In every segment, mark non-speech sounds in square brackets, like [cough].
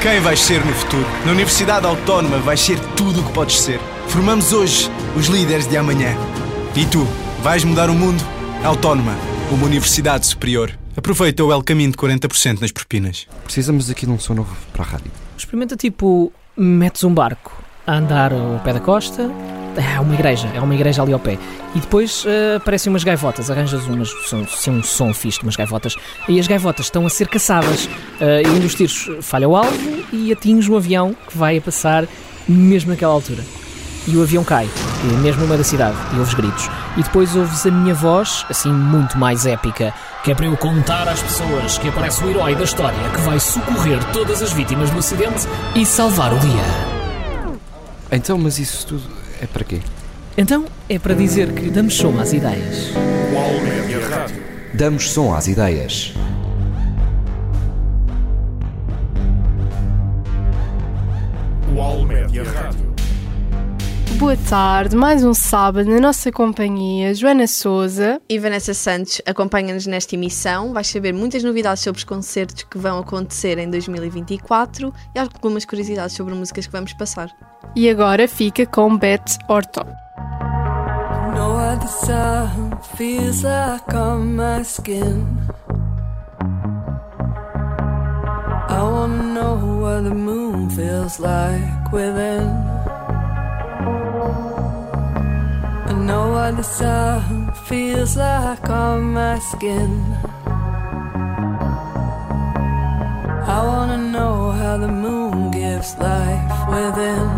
Quem vais ser no futuro? Na Universidade Autónoma vais ser tudo o que podes ser. Formamos hoje os líderes de amanhã. E tu, vais mudar o mundo? Autónoma, uma universidade superior. Aproveita o El Caminho de 40% nas propinas. Precisamos aqui de um som novo para a rádio. Experimenta tipo, metes um barco a andar ao pé da costa, é uma igreja, é uma igreja ali ao pé. E depois uh, aparecem umas gaivotas, arranjas umas, são, um som fixe de umas gaivotas, e as gaivotas estão a ser caçadas. Uh, e um dos tiros falha o alvo e atinge um avião que vai a passar mesmo naquela altura. E o avião cai, mesmo no meio da cidade, e ouves gritos. E depois ouves a minha voz, assim muito mais épica, que é para eu contar às pessoas que aparece o herói da história que vai socorrer todas as vítimas do acidente e salvar o dia. Então, mas isso tudo é para quê? Então é para dizer que damos som às ideias. Damos som às ideias. UOL Média Rádio. Boa tarde, mais um sábado na nossa companhia, Joana Souza. E Vanessa Santos acompanha-nos nesta emissão. Vais saber muitas novidades sobre os concertos que vão acontecer em 2024 e algumas curiosidades sobre músicas que vamos passar. E agora fica com Beth Orton. No other sun feels like on my skin. I wanna know what the moon feels like within. Know what the sun feels like on my skin. I wanna know how the moon gives life within.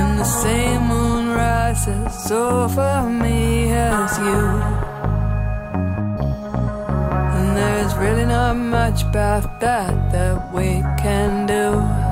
And the same moon rises over me as you. And there's really not much about that that we can do.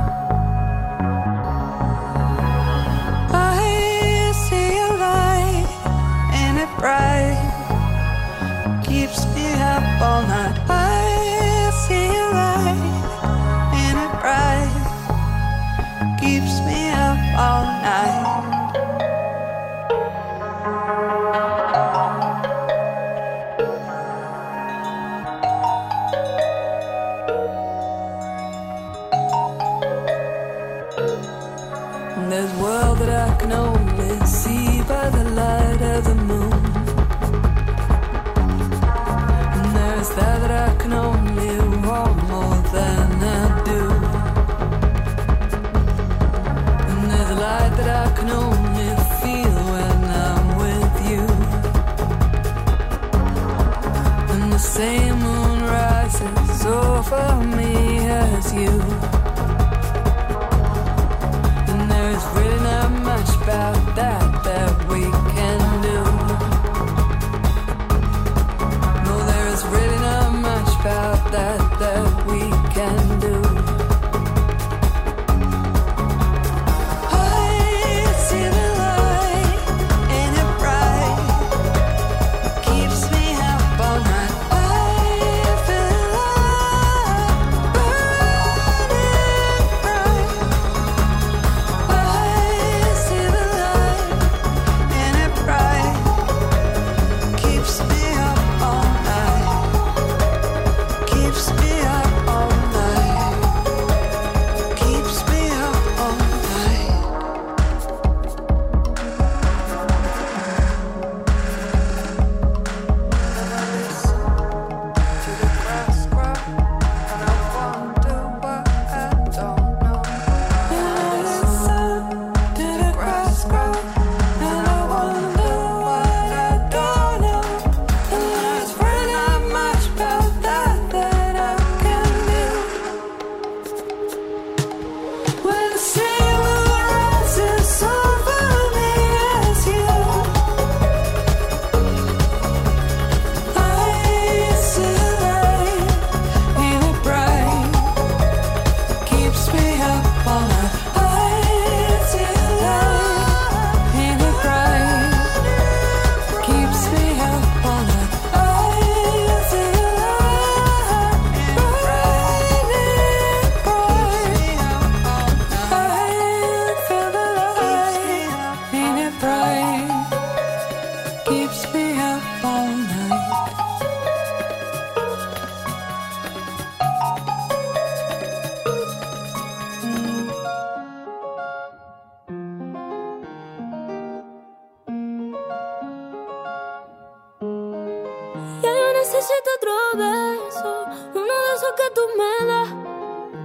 Necesito otro beso, uno de esos que tú me das.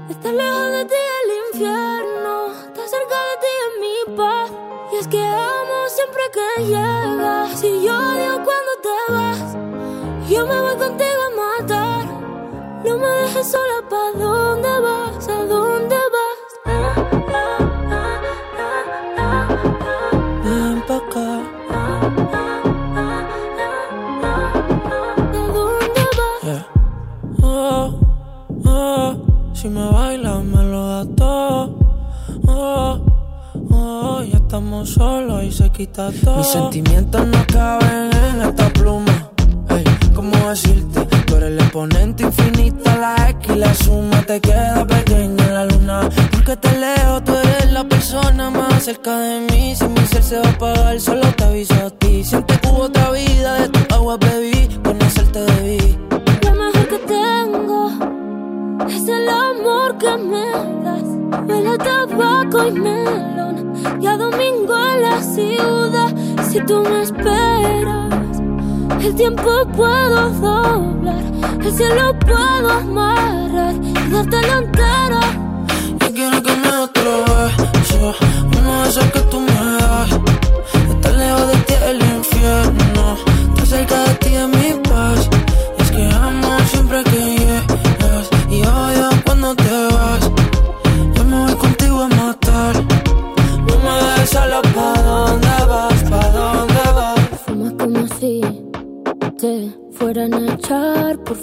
Estar lejos de ti el infierno, estar cerca de ti es mi paz. Y es que amo siempre que llegas. Si yo odio cuando te vas, yo me voy contigo a matar. No me dejes sola, ¿pa' dónde vas? Quita todo. Mis sentimientos no caben en esta pluma. Ey, ¿cómo decirte? Tú eres el exponente infinito, la X y la suma te queda pequeña en la luna. Porque te leo, tú eres la persona más cerca de mí. Si mi ser se va a apagar, solo te aviso a ti. Siente que hubo otra vida, de tu agua bebí, conocerte debí. Lo mejor que tengo es el amor que me das. Huele a tabaco y melón y a domingo ciudad. Si tú me esperas, el tiempo puedo doblar, el cielo puedo amarrar y dártelo entero. Yo quiero que me otro beso, uno de esos que tú me das. Estar lejos de ti el infierno, estar cerca de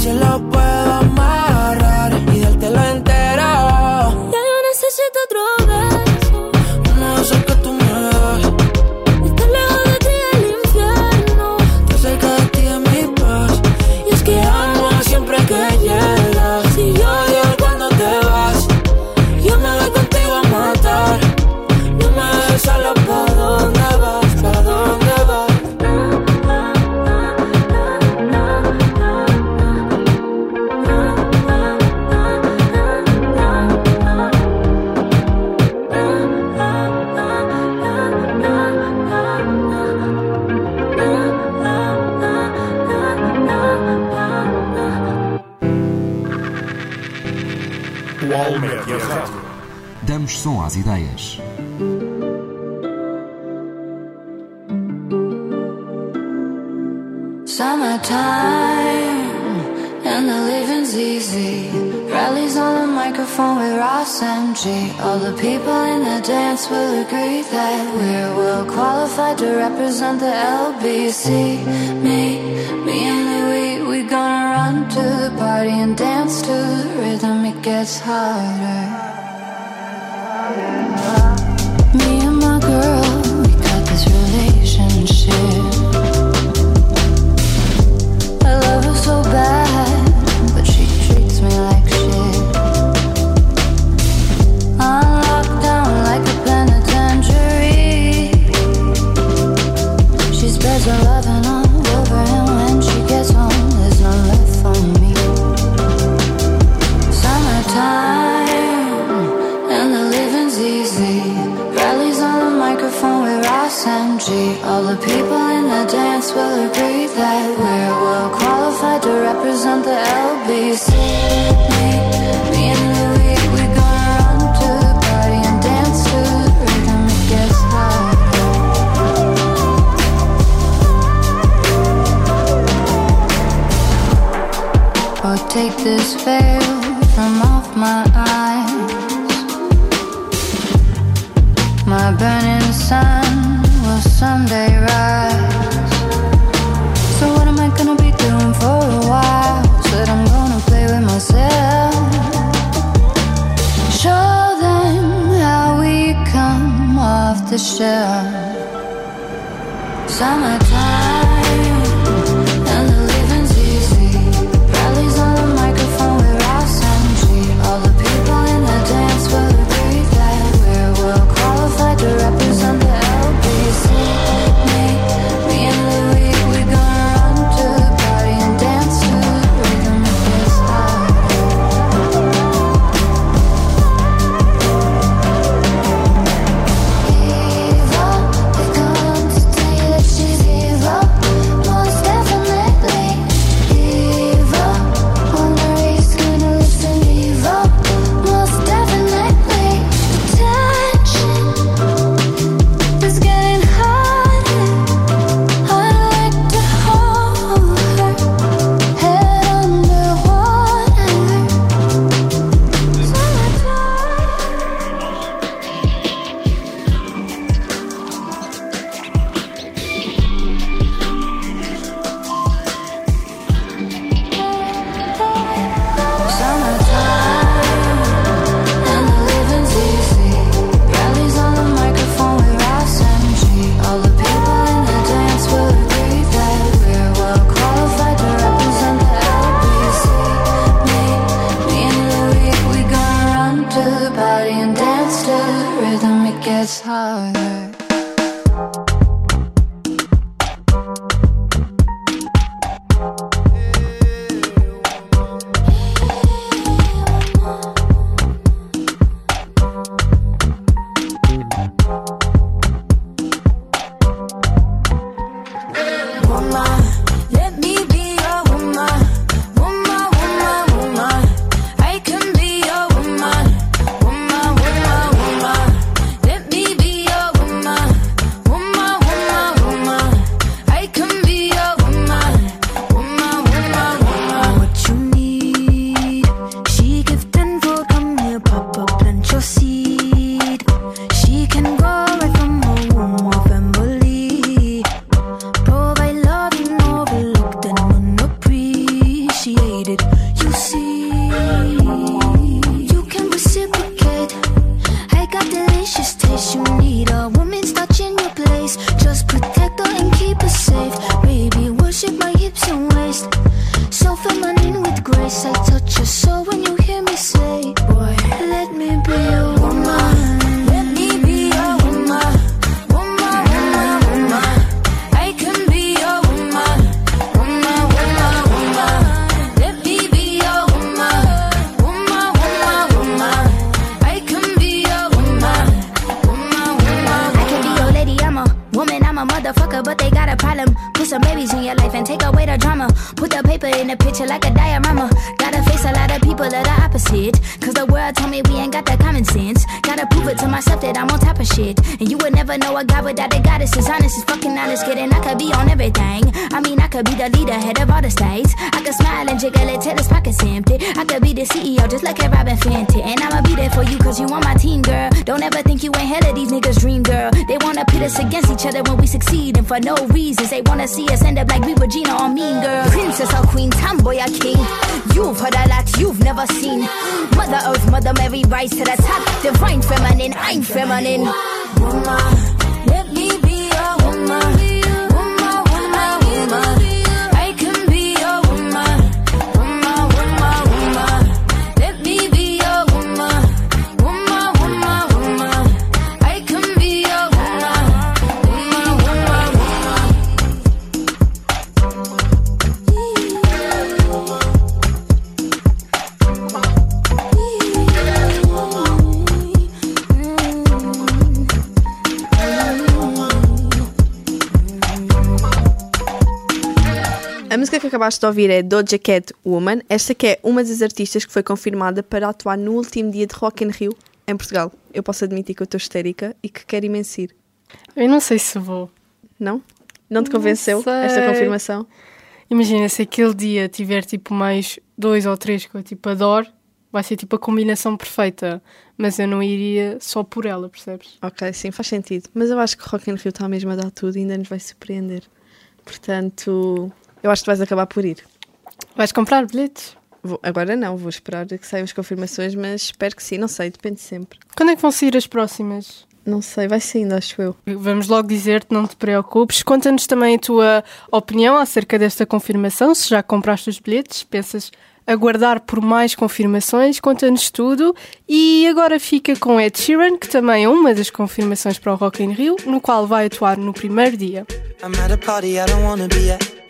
el cielo the LBC. Just protect her and keep her safe. Baby, worship my hips and waist. So feminine with grace. I touch your soul when you hear me say, Boy, let me be your picture like a diorama. Gotta face a lot of people that are opposite. Cause the world told me we ain't got that common sense. Gotta prove it to myself that I'm on top of shit. And you would never know a guy without a goddess is honest, is fucking honest, kidding. I could be on everything. I mean, I could be the leader, head of all the states. I could smile and jiggle it till his pockets empty. I could be the CEO, just like a Robin Fenty. And I'ma be there for you cause you on my team, girl. Don't ever think you ain't hell of these niggas' dream, girl. They wanna pit us against each other when we succeed, and for no reasons. They wanna see us end up like we Regina or Mean Girl. Princess or Queen, tomboy or king. You've heard a lot you've never seen. Mother Earth, Mother Mary, rise to the top. Divine feminine, I'm feminine. woman. Let me be woman. Woman, música que acabaste de ouvir é Doja Cat Woman. Esta que é uma das artistas que foi confirmada para atuar no último dia de Rock in Rio, em Portugal. Eu posso admitir que eu estou histérica e que quero imenso ir. Eu não sei se vou. Não? Não te Não convenceu sei. esta confirmação? Imagina, se aquele dia tiver tipo mais dois ou três que eu tipo adoro, vai ser tipo a combinação perfeita. Mas eu não iria só por ela, percebes? Ok, sim, faz sentido. Mas eu acho que Rock in Rio está mesmo a dar tudo e ainda nos vai surpreender. Portanto, eu acho que vais acabar por ir. Vais comprar bilhetes? Vou- agora não, vou esperar que saiam as confirmações, mas espero que sim, não sei, depende sempre. Quando é que vão sair as próximas? Não sei, vai saindo, acho eu. Vamos logo dizer-te, não te preocupes. Conta-nos também a tua opinião acerca desta confirmação. Se já compraste os bilhetes, pensas aguardar por mais confirmações, conta-nos tudo. E agora fica com Ed Sheeran, que também é uma das confirmações para o Rock in Rio, no qual vai atuar no primeiro dia. I'm at a party I don't wanna be at.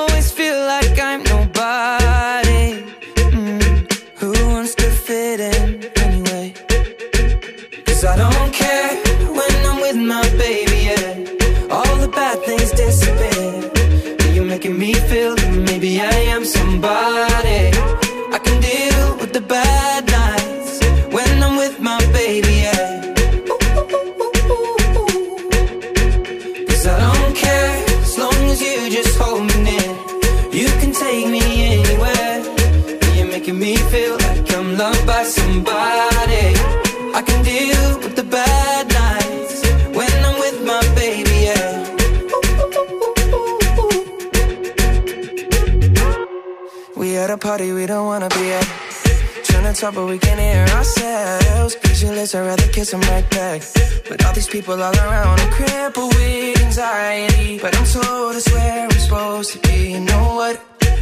take me anywhere. You're making me feel like I'm loved by somebody. I can deal with the bad nights when I'm with my baby. Yeah. We at a party we don't wanna be at. Trying to talk but we can't hear ourselves. Pictureless, I'd rather kiss them right back. But all these people all around, I'm crippled with anxiety. But I'm told it's where I'm supposed to be. You know what?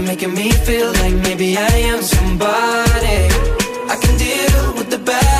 You're making me feel like maybe I am somebody. I can deal with the bad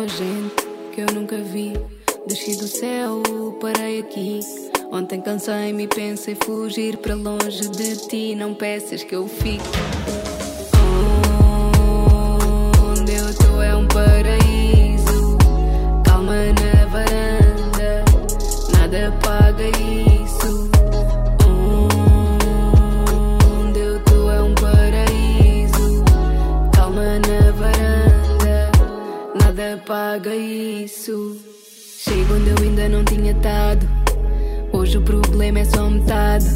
com gente que eu nunca vi. Desci do céu, parei aqui. Ontem cansei-me e pensei fugir para longe de ti. Não peças que eu fique. Onde eu tô é um paraíso. Calma na varanda, nada paga isso. Paga isso. Chego onde eu ainda não tinha estado. Hoje o problema é só metade.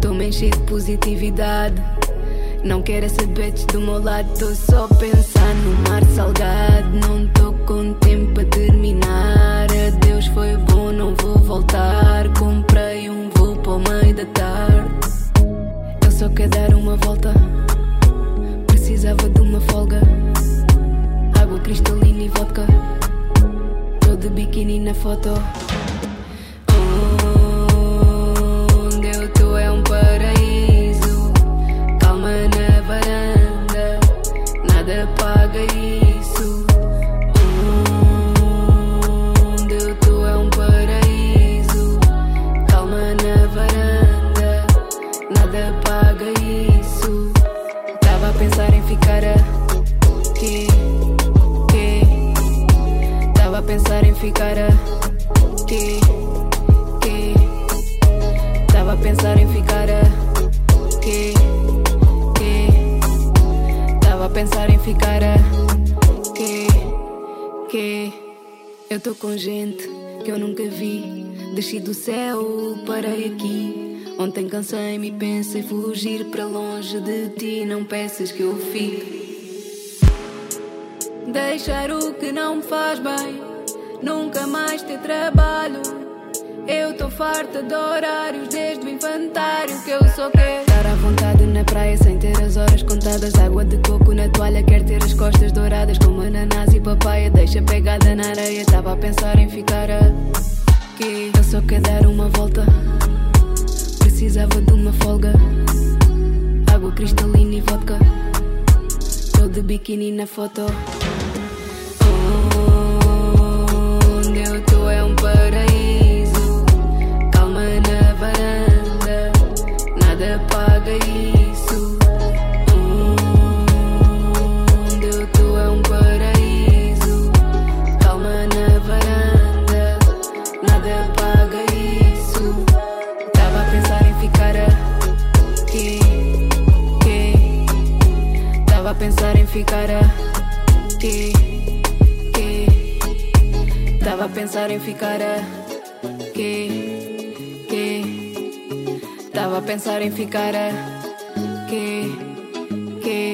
Tô-me de positividade. Não quero saber do meu lado, tô só a pensar no mar salgado. Não tô com tempo para terminar. Adeus, foi bom, não vou voltar. Comprei um voo para o meio da tarde. Eu só quero dar uma volta. Precisava de uma folga. Cristalina e vodka. Tô de biquíni na foto. Tô com gente que eu nunca vi. Desci do céu, parei aqui. Ontem cansei-me e pensei fugir para longe de ti. Não peças que eu fique. Deixar o que não me faz bem. Nunca mais ter trabalho. Eu tô farta de horários desde o infantário que eu só quero estar à vontade na praia sem ter horas contadas. Água de coco na toalha, quero ter as costas douradas como ananás e papaya. Deixa pegada na areia, tava a pensar em ficar aqui. Eu só quero dar uma volta. Precisava de uma folga. Água cristalina e vodka. Tô de biquíni na foto. Onde eu tô é um paraíso. A pensar em ficar aqui. aqui. Tava a pensar em ficar aqui. aqui. Tava a pensar em ficar aqui. aqui.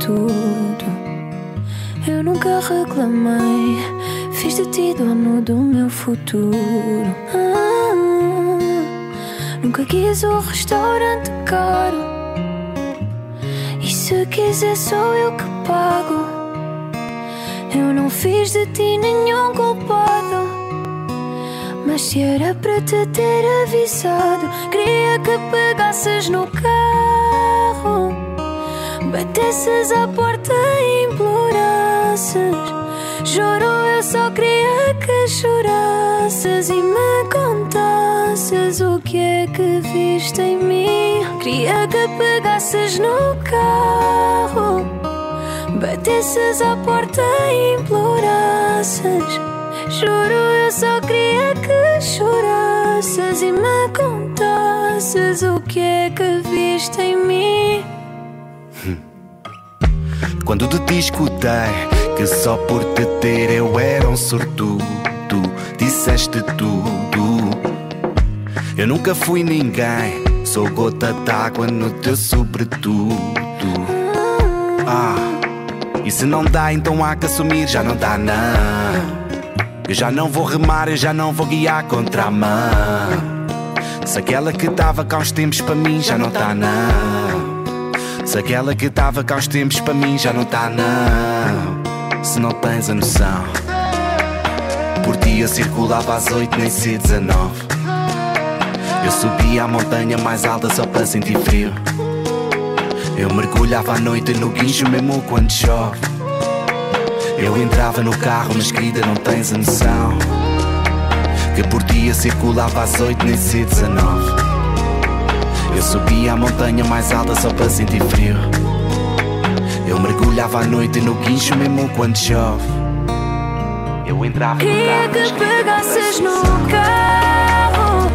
Tudo. Eu nunca reclamei, fiz de ti dono do meu futuro. Ah, nunca quis o restaurante caro. E se quiser, sou eu que pago. Eu não fiz de ti nenhum culpado. Mas se era para te ter avisado, queria que pegasses no carro, batesses à porta e implorasses. Juro, eu só queria que chorasses e me contasses o que é que viste em mim. Queria que pegasses no carro, batesses à porta e implorasses. Juro, eu só queria que chorasses e me contasses o que é que viste em mim. De escutei que só por te ter eu era um sortudo, disseste tudo. Eu nunca fui ninguém, sou gota d'água no teu sobretudo. Ah, e se não dá, então há que assumir, já não dá, não. Eu já não vou remar, eu já não vou guiar contra a mão. Se aquela que dava cá uns tempos para mim já não tá não. Se aquela que dava cá uns tempos para mim já não tá não. Se não tens a noção. Por dia circulava às oito, nem se 19. Eu subia a montanha mais alta só para sentir frio. Eu mergulhava à noite no guincho mesmo quando chove. Eu entrava no carro, mas querida, não tens a noção. Que por dia circulava às oito, nem se 19. Eu subia a montanha mais alta só para sentir frio. Eu mergulhava à noite no guincho mesmo quando chove. Eu entrava no Queria carro. que pegasses no carro,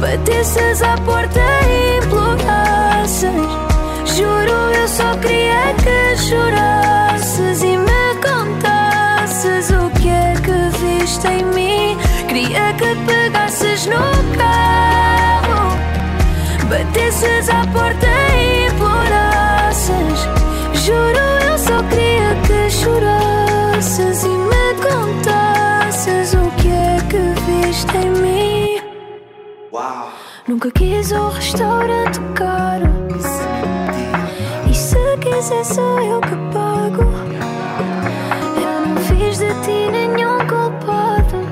batesses à porta e implorasses. Juro, eu só queria que chorasses e me contasses o que é que viste em mim. Queria que pegasses no carro, batesses à porta e implorasses. Juro, eu só queria que chorasses e me contasses o que é que viste em mim. Nunca quis um restaurante caro. E se quiser, sou eu que pago. Eu não fiz de ti nenhum culpado.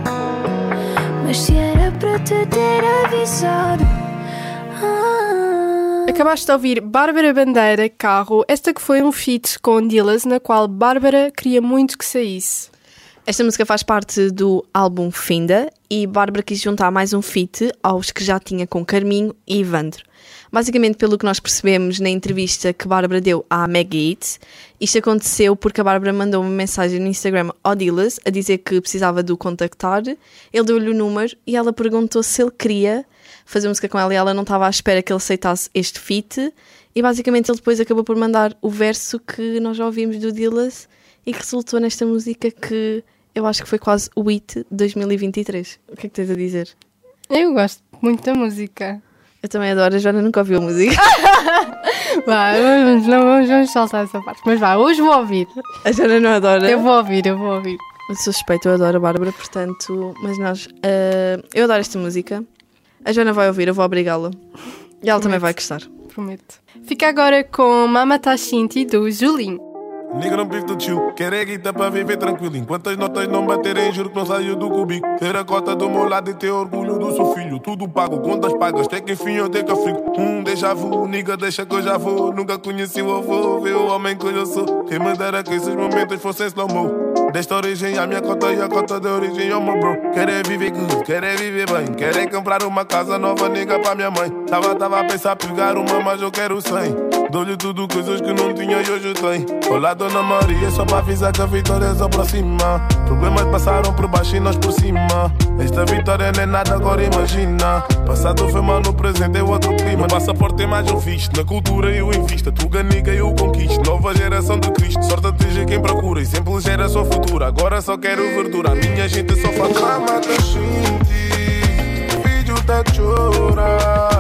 Mas se era para te ter avisado. Acabaste de ouvir Bárbara Bandeira, Carro, esta que foi um feat com Dillas, na qual Bárbara queria muito que saísse. Esta música faz parte do álbum Finda e Bárbara quis juntar mais um feat aos que já tinha com Carminho e Ivandro. Basicamente, pelo que nós percebemos na entrevista que Bárbara deu à Hits, isto aconteceu porque a Bárbara mandou uma mensagem no Instagram ao Dillas a dizer que precisava de o contactar. Ele deu-lhe o número e ela perguntou se ele queria fazer música com ela e ela não estava à espera que ele aceitasse este feat. E basicamente ele depois acabou por mandar o verso que nós já ouvimos do Dillas e que resultou nesta música que eu acho que foi quase o hit de 2023. O que é que tens a dizer? Eu gosto muito da música. Eu também adoro, a Joana nunca ouviu a música. [laughs] Vá, vamos, não vamos, vamos saltar essa parte. Mas vá, hoje vou ouvir. A Joana não adora. Eu vou ouvir, eu vou ouvir. Suspeito, eu adoro a Bárbara, portanto, mas nós. ah, eu adoro esta música. A Joana vai ouvir, eu vou obrigá-la. E ela também vai gostar. Prometo. Fica agora com Mama Tashinti do Julinho. Nigga não vive do tio, quer é guita pra viver tranquilo. Enquanto as notas não baterem, juro que não saiu do cubico. Ter a cota do meu lado e ter orgulho do seu filho. Tudo pago, contas pagas, até que enfim eu tenho que eu fico. Um déjà vu, nigga, deixa que eu já vou. Nunca conheci o avô, vê o homem que eu sou. Quem me que esses momentos fossem slow-mo. Desta origem, a minha cota e a cota da origem, oh meu bro. Quer é viver good, quer é viver bem. Quer é comprar uma casa nova, nigga, pra minha mãe. Tava, tava a pensar pegar uma, mas eu quero 100. Dou-lhe tudo, coisas que não tinha e hoje tem. Olá, Dona Maria, só para avisar que a vitória se aproxima. Problemas passaram por baixo e nós por cima. Esta vitória não é nada, agora imagina. Passado foi mal, no presente é outro clima. Passaporte tem mais um visto, na cultura eu invisto. Tu ganiga e eu conquisto. Nova geração de Cristo, sorte atinge quem procura. E sempre geração futura, agora só quero verdura. A minha gente só faz xinti, filho tá chora.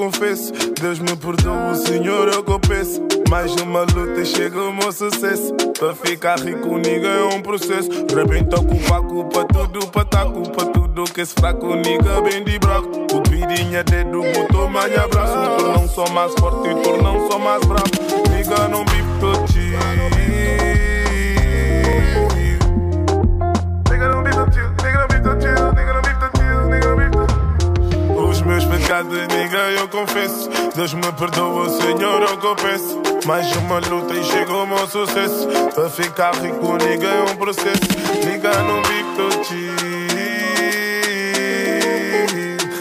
Confesso. Deus me perdoa, o Senhor eu que eu peço. Mais uma luta e chega o meu sucesso. Para ficar rico, niga, é um processo. Rebenta culpa, culpa tudo, para tá culpa tudo. Que esse fraco, niga, bem de braco. O pirinha dedo, botou mais abraço. Me tornam só mais forte e tornam só mais bravo. Niga, não vive todo pecados, niga, eu confesso. Deus me perdoa, Senhor, eu peço. Mais uma luta e chegou o meu sucesso. Para ficar rico, niga, é um processo. Niga, não todo chill.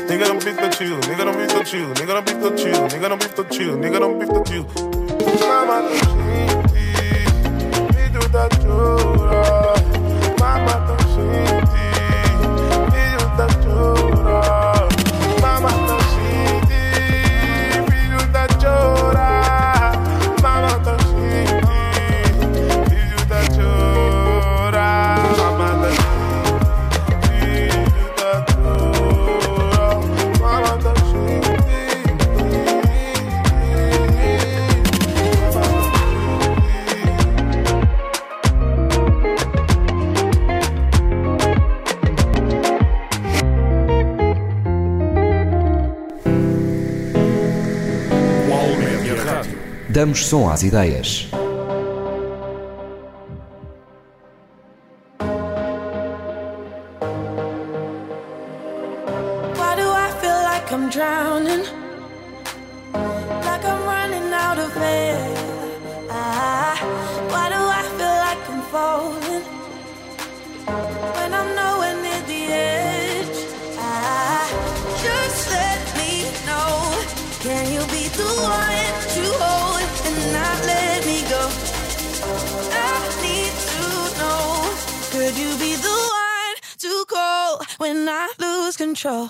Nigga, não. Nigga, não todo chill. Nigga, não vive todo chill. Nigga, não vive todo chill. Nigga, não vive todo chill. Mama, não xinti. Filho da chora. Mama, não xinti. Damos som às ideias. Why do I feel like I'm drowning? Control?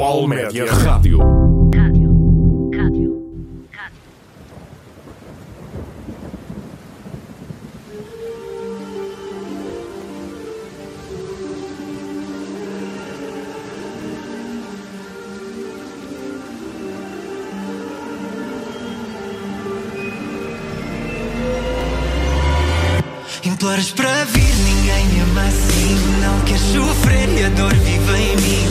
UAL Média Rádio. Imploras para vir, ninguém me ama assim. Não queres sofrer e a dor vive em mim.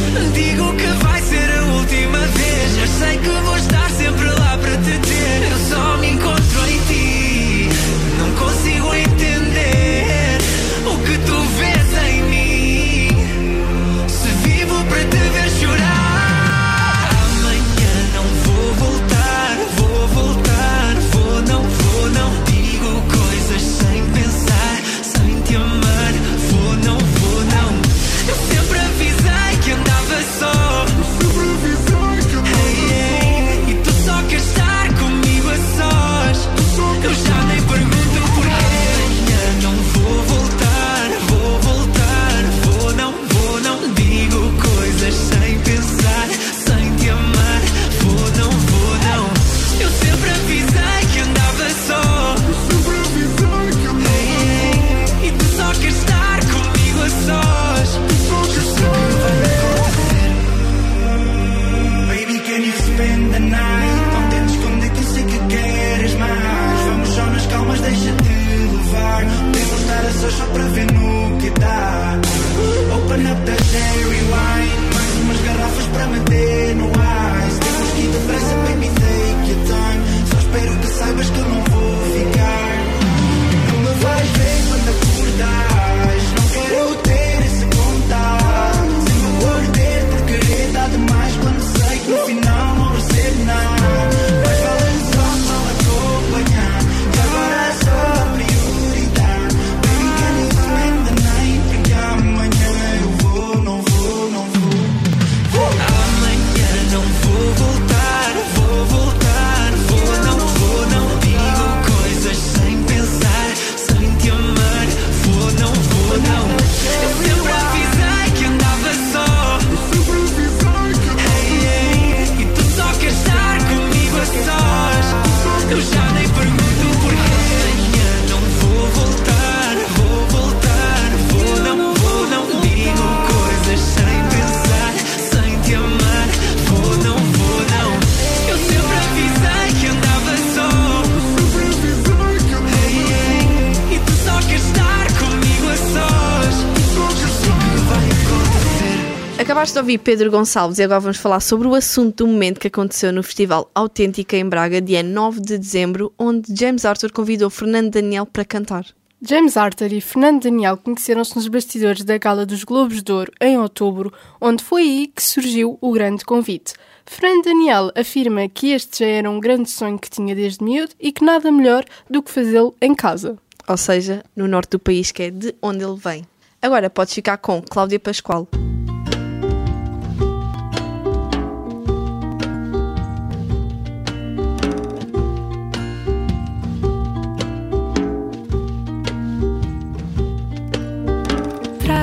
Acabaste de ouvir Pedro Gonçalves e agora vamos falar sobre o assunto do momento que aconteceu no Festival Autêntica em Braga, dia 9 de dezembro, onde James Arthur convidou Fernando Daniel para cantar. James Arthur e Fernando Daniel conheceram-se nos bastidores da Gala dos Globos de Ouro em outubro, onde foi aí que surgiu o grande convite. Fernando Daniel afirma que este já era um grande sonho que tinha desde miúdo e que nada melhor do que fazê-lo em casa. Ou seja, no norte do país, que é de onde ele vem. Agora podes ficar com Cláudia Pascoal.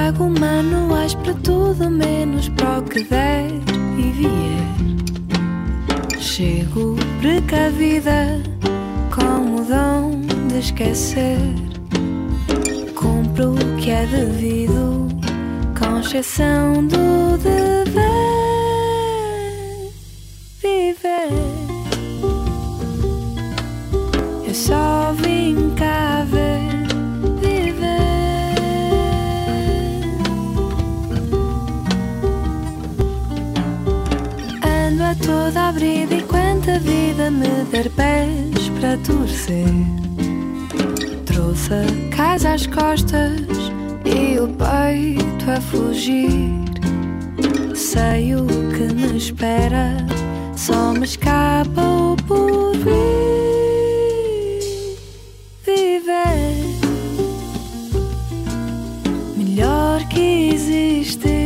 Trago manuais para tudo, menos para o que der e vier. Chego precavida, com o dom de esquecer. Cumpro o que é devido, com exceção do dever. Viver. Eu só vim cá ver. Ando a toda abrida e quanta vida me der pés para torcer. Trouxe a casa às costas e o peito a fugir. Sei o que me espera, só me escapa o porvir. Viver melhor que existir.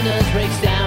sinners breaks down.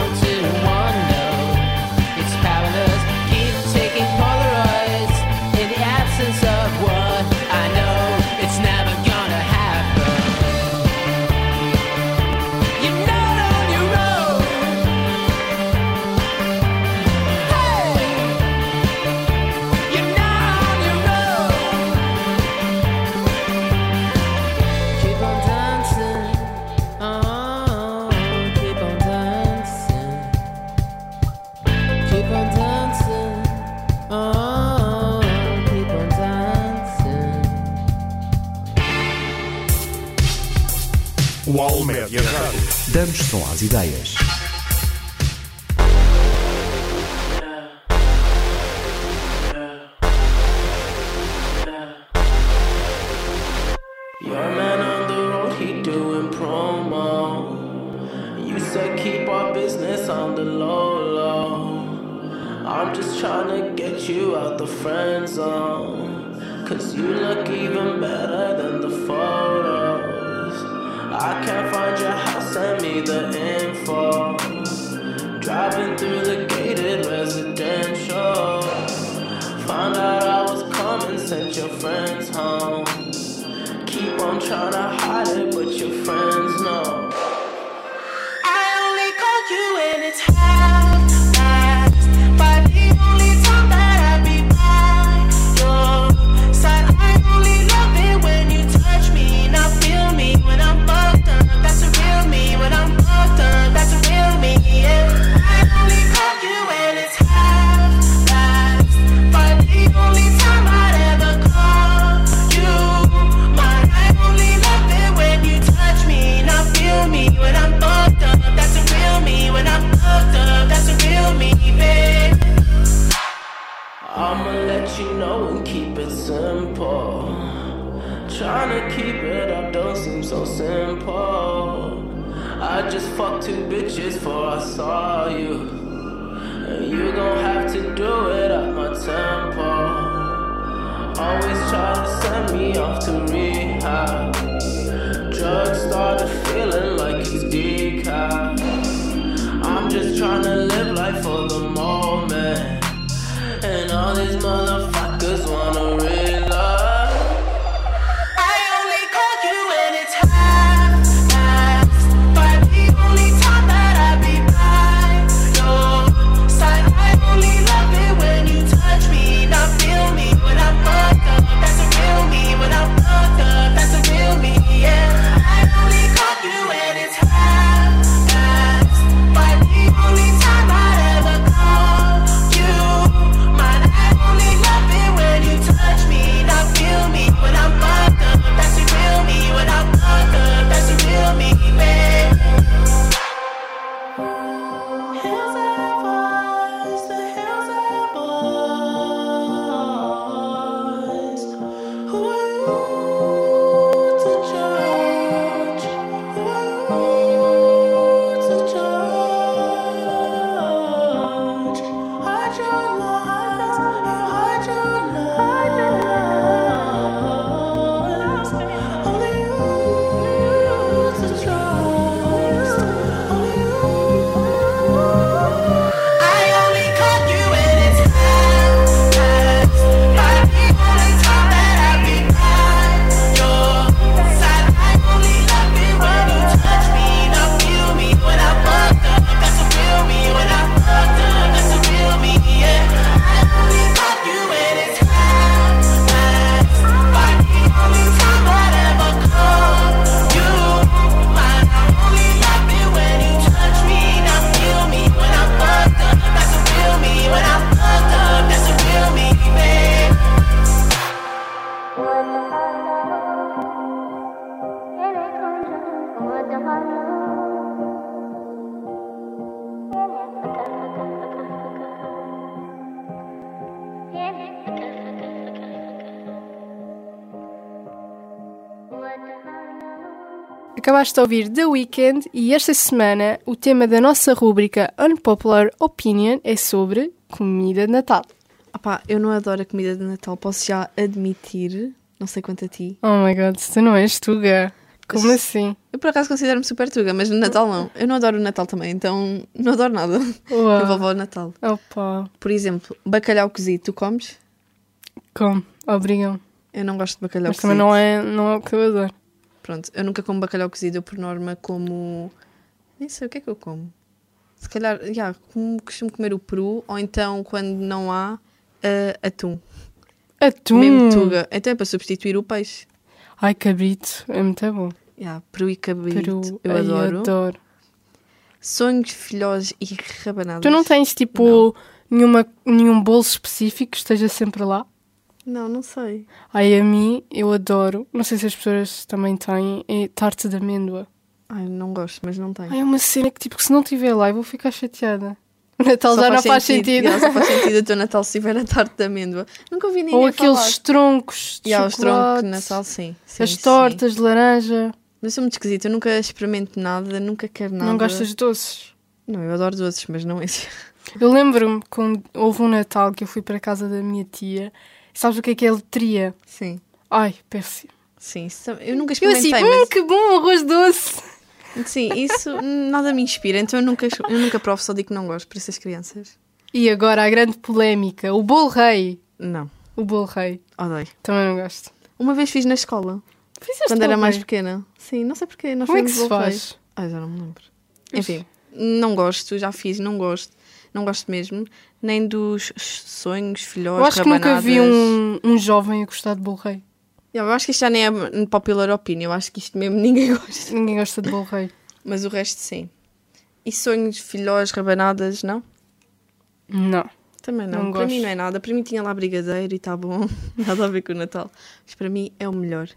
Two bitches before I saw you. And you gon' have to do it at my tempo. Always try to send me off to rehab. Drugs started feeling like it's decaf. I'm just trying to live life for the moment. And all these motherfuckers wanna relive. De ouvir The Weeknd e esta semana o tema da nossa rúbrica Unpopular Opinion é sobre comida de Natal. Opá, eu não adoro a comida de Natal, posso já admitir, não sei quanto a ti. Oh my god, tu não és tuga. Como Mas- assim? Eu por acaso considero-me super tuga, mas no Natal não. Eu não adoro o Natal também, então não adoro nada Uau. que envolva o Natal. Opa, Por exemplo, bacalhau cozido, tu comes? como? Obrigam. Eu não gosto de bacalhau Mas cozido. também não é, não é o que eu adoro. Pronto, eu nunca como bacalhau cozido, eu por norma como. Nem sei o que é que eu como. Se calhar, já, como costumo comer o peru, ou então quando não há, ah, atum. Atum? Mesmo tuga. Então é para substituir o peixe. Ai, cabrito, é muito bom. Já, peru e cabrito. Peru, eu ai, adoro. adoro. Sonhos, filhós e rabanadas. Tu não tens tipo nenhuma, nenhum bolo específico que esteja sempre lá? Não, não sei. Ai, a mim, eu adoro. Não sei se as pessoas também têm. É tarte de amêndoa. Ai, não gosto, mas não tenho. Ai, é uma cena que tipo, que se não tiver lá, eu vou ficar chateada. O [laughs] Natal Só já não faz sentido. Já, só faz sentido o teu [laughs] Natal se tiver a tarte de amêndoa. Nunca ouvi ninguém Ou aqueles falar. troncos de Já, os troncos de Natal, sim. sim as sim. tortas de laranja. Mas sou muito esquisita, eu nunca experimento nada, nunca quero nada. Não gostas de doces? Não, eu adoro doces, mas não esse. Eu lembro-me quando houve um Natal que eu fui para a casa da minha tia. Sabes o que é que é letria? Sim. Ai, péssimo. Sim, isso- eu nunca Eu experimentei, assim, hum, mas que bom, arroz doce. sim, isso nada me inspira, então eu nunca, eu nunca provo, só digo que não gosto para essas crianças. E agora a grande polémica, o bolo rei. Não. O bolo rei. Odeio. Também não gosto. Uma vez fiz na escola. Fizeste quando era mais pequena. Sim, não sei porquê. Nós Como é que se faz? Ah, já não me lembro. Enfim, não gosto, já fiz, não gosto. Não gosto mesmo. Nem dos sonhos, filhós, Eu acho que nunca vi rabanadas. um, um jovem a gostar de bolo rei. Eu acho que isto já nem é popular opinion. Eu acho que isto mesmo ninguém [laughs] gosta. Ninguém gosta de bolo rei. Mas o resto sim. E sonhos, filhós, rabanadas, não? Não. Também não. Não para mim não é nada. Para mim tinha lá brigadeiro e está bom. [laughs] Nada a ver com o Natal. Mas para mim é o melhor.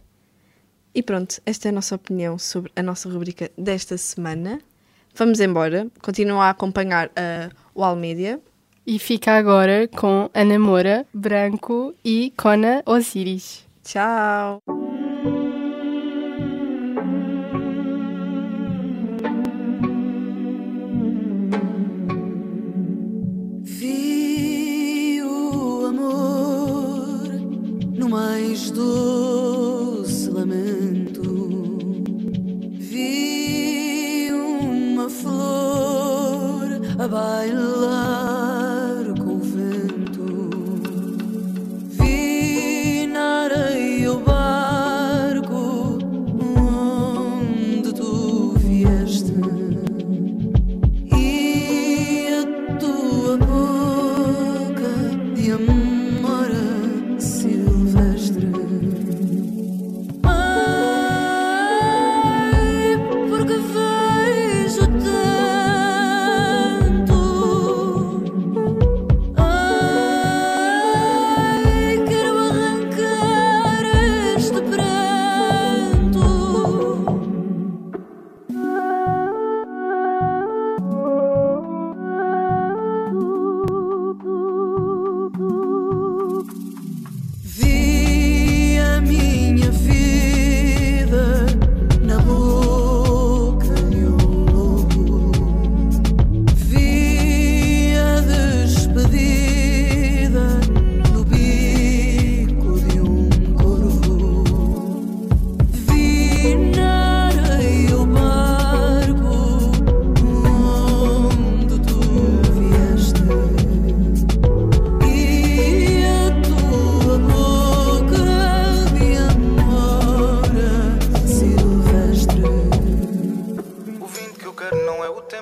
E pronto, esta é a nossa opinião sobre a nossa rubrica desta semana. Vamos embora. Continua a acompanhar a o Almedia. E fica agora com Ana Moura, Branco e Kona Osiris. Tchau! Vi o amor no mais doce lamento. Vi uma flor a bailar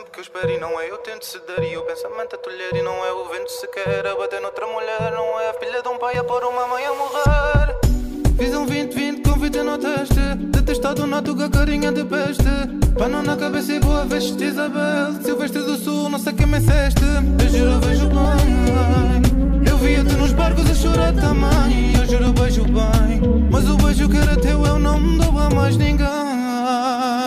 tempo que eu espero e não é. Eu tento ceder e o pensamento a tolher e não é. O vento sequer a bater noutra mulher não é. A filha de um pai a pôr uma mãe a morrer. Fiz um 20-20 com vida no teste. Detestado na tuga carinha de peste. Pano na cabeça e boa veste Isabel. Silvestre do Sul, não sei quem me ceste Eu juro vejo bem. Eu via-te nos barcos a chorar também. Eu juro beijo bem. Mas o beijo que era teu eu não me dou a mais ninguém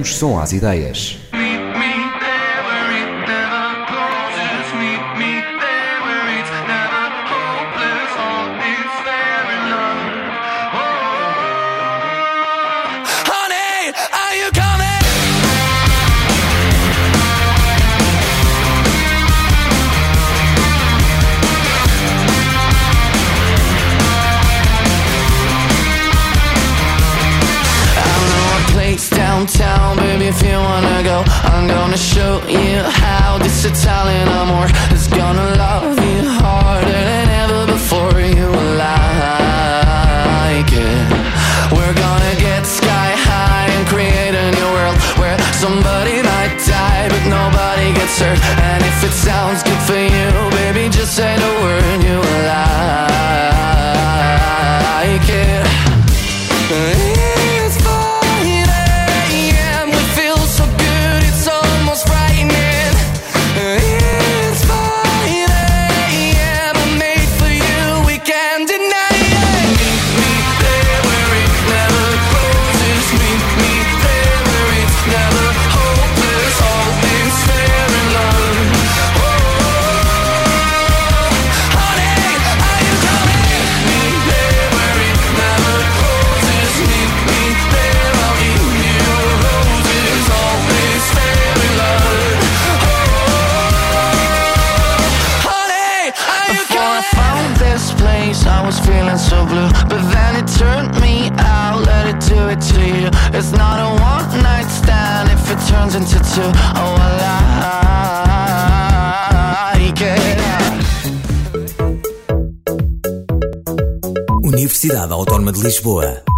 Damos som às ideias. You how this Italian Lisboa.